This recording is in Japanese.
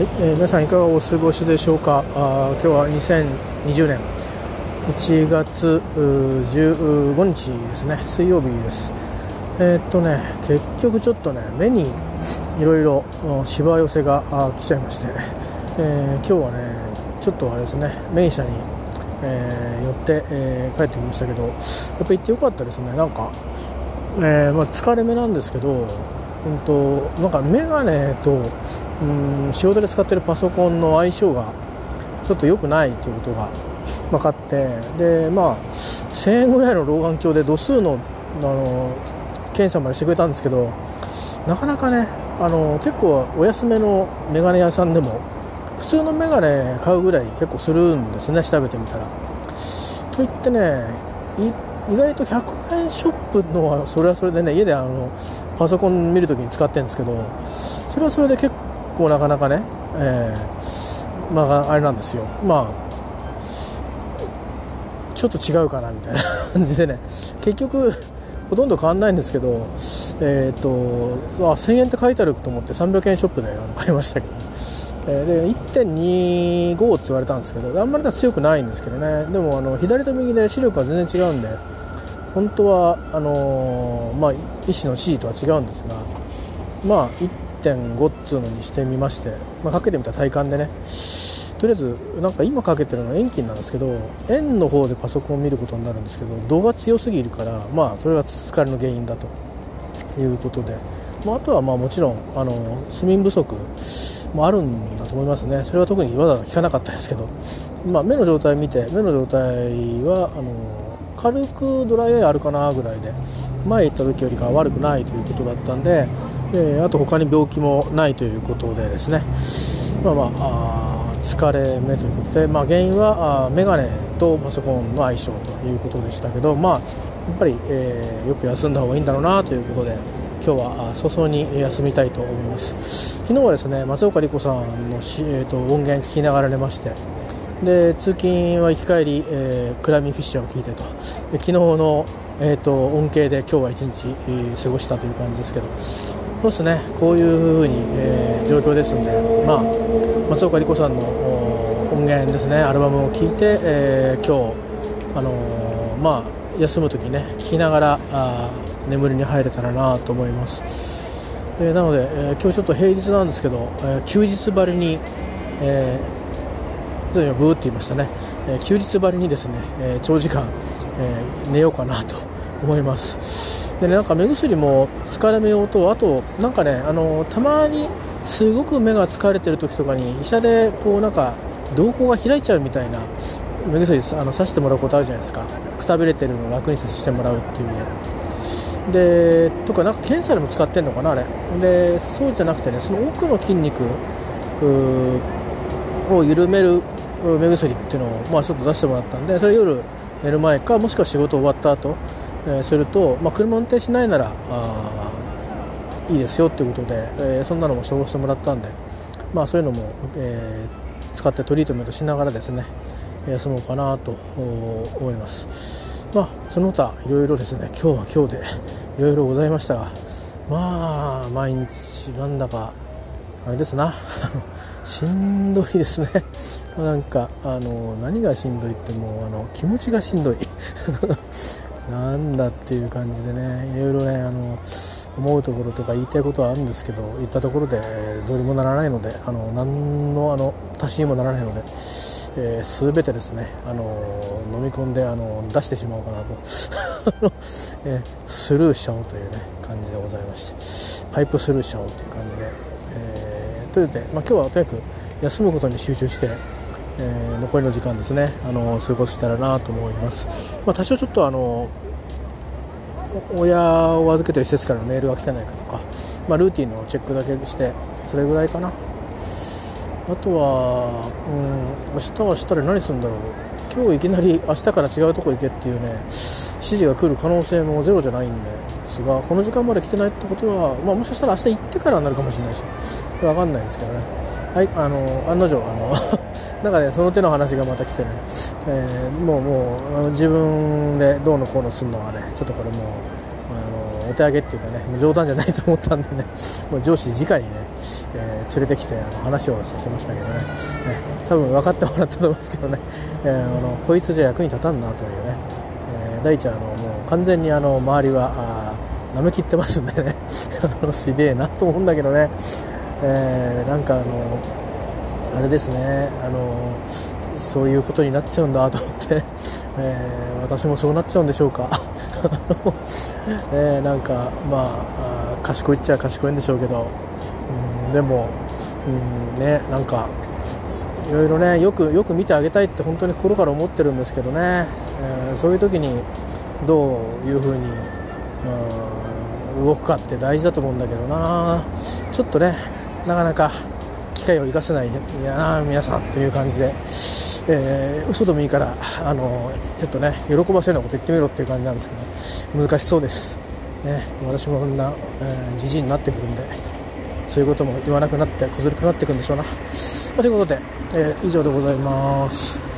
はいえー、皆さんいかがお過ごしでしょうか？あ今日は2020年1月15日ですね。水曜日です。えー、っとね結局ちょっとね目にいろいろしわ寄せが来ちゃいまして、えー、今日はねちょっとあれですね名医者に、えー、寄って、え帰ってきましたけどやっぱ行ってよかったですね。なんか、えまあ、疲れ目なんですけどうんとなんか眼鏡とうん仕事で使ってるパソコンの相性がちょっと良くないということが分かってでまあ1000円ぐらいの老眼鏡で度数のあの検査までしてくれたんですけどなかなかねあの結構お安めの眼鏡屋さんでも普通の眼鏡買うぐらい結構するんですね調べてみたら。といってね意外と100ショップのはそれはそれでね家であのパソコン見るときに使ってるんですけどそれはそれで結構なかなかね、えー、まああれなんですよ。まあちょっと違うかなみたいな感じでね。結局ほとんど変わんないんですけどえ、ー、とあ1000円って書いてあると思って300円ショップで買いましたけど、えー、で1.25って言われたんですけどあんまり強くないんですけどね。でもあの左と右で視力が全然違うんで本当はあのー、まあ、医師の C とは違うんですがまあ1.5っつうのにしてみまして、まあ、かけてみた体感でね。とりあえずなんか今かけてるのは遠近なんですけど円の方でパソコンを見ることになるんですけど度が強すぎるからまあそれが疲れの原因だということで、まあ、あとはまあもちろんあの睡眠不足もあるんだと思いますね。それは特にわざわざ聞かなかったですけど、まあ、目の状態見て目の状態はあの軽くドライアイあるかなぐらいで前行った時よりかは悪くないということだったんで、えー、あと他に病気もないということでですね。まあまあ疲れ目ということで、まあ、原因はあメガネとパソコンの相性ということでしたけど、まあ、やっぱり、えー、よく休んだ方がいいんだろうなということで今日は早々に休みたいと思います。昨日はですね松岡里子さんのし、えーと音源聞きながら寝ましてで通勤は行き帰り、えー、クラミフィッシャーを聞いてと。昨日の、えーと、恩恵で今日は一日、えー、過ごしたという感じですけど。そうですね。こういうふうに、えー、状況ですんで、まあ、松岡里子さんの音源ですね。アルバムを聴いて、えー、今日、あのー、まあ、休む時ね聴きながらあ眠りに入れたらなと思います、えー、なので、え今日ちょっと平日なんですけど、え休日ばりに、えーブーって言いましたね、えー、休日ばりにですね、えー、長時間、えー、寝ようかなと思います。でねなんか目薬も疲れ目用とあとなんかねあのたまにすごく目が疲れてる時とかに医者でこうなんか瞳孔が開いちゃうみたいな目薬あの刺してもらうことあるじゃないですか。くたびれてるのを楽にさせてもらうっていう意味で。でとかなんか検査でも使ってんのかなあれ。でそうじゃなくてねその奥の筋肉を緩める目薬っていうのを、まあ、ちょっと出してもらったんでそれ夜寝る前かもしくは仕事終わった後、えー、すると、まあ、車運転しないならあいいですよっていうことで、えー、そんなのも処方してもらったんで、まあ、そういうのも、えー、使ってトリートメントしながらですね休もうかなと思います。まあ、その他いろいろですね今日は今日でいろいろございましたがまあ毎日なんだかあれですな しんどいですねなんかあの何がしんどいってもうあの気持ちがしんどい。なんだっていう感じでねいろいろねあの思うところとか言いたいことはあるんですけど言ったところでどうにもならないのであの何のあの足しにもならないので、えー、全てですねあの飲み込んであの出してしまおうかなと、えー、スルーしちゃおうというね感じでございまして。パイプスルーしちゃおうという感じで、えー、ということで、まあ、今日はとにかく休むことに集中してえー、残りの時間ですね。あの過ごしたらなと思います、まあ、多少ちょっとあの親を預けてる施設からのメールが来てないかとか、まあ、ルーティンのチェックだけしてそれぐらいかな。あとは、うん、明日はしたら何するんだろう。今日いきなり明日から違うとこ行けっていうね指示が来る可能性もゼロじゃないんで。すがこの時間まで来てないってことは、まあ、もしかしたら明日行ってからになるかもしれないし分かんないですけどね。はいあの案の定あの なんかねその手の話がまた来てね、えー、もうもうあの自分でどうのこうのするのはねちょっとこれもうあのお手上げっていうかね冗談じゃないと思ったんでねもう上司直にね、えー、連れてきてあの話をさせましたけどね。ね多分分かってもらったと思うんですけどね、えー、あのこいつじゃ役に立たんなというね、えー、大ちゃんあのもう完全にあの周りは舐めきってますんでね。あのすげえなと思うんだけどね、えー、なんかあのあれですね。あのそういうことになっちゃうんだと思って、えー、私もそうなっちゃうんでしょうか。えー、なんかまあ賢いっちゃ賢いんでしょうけど、うん、でも、うん、ねなんかいろいろねよくよく見てあげたいって本当に心から思ってるんですけどね、えー、そういう時にどういうふうに、うん、動くかって大事だと思うんだけどな。ちょっとねなかなか機会を生かせないやな皆さんという感じで。えー、嘘でもいいからあのちょっとね喜ばせるようなこと言ってみろっていう感じなんですけど難しそうです、ね、私もこんなじじいになってくるんでそういうことも言わなくなって小ずるくなっていくんでしょうな。ということで、えー、以上でございます。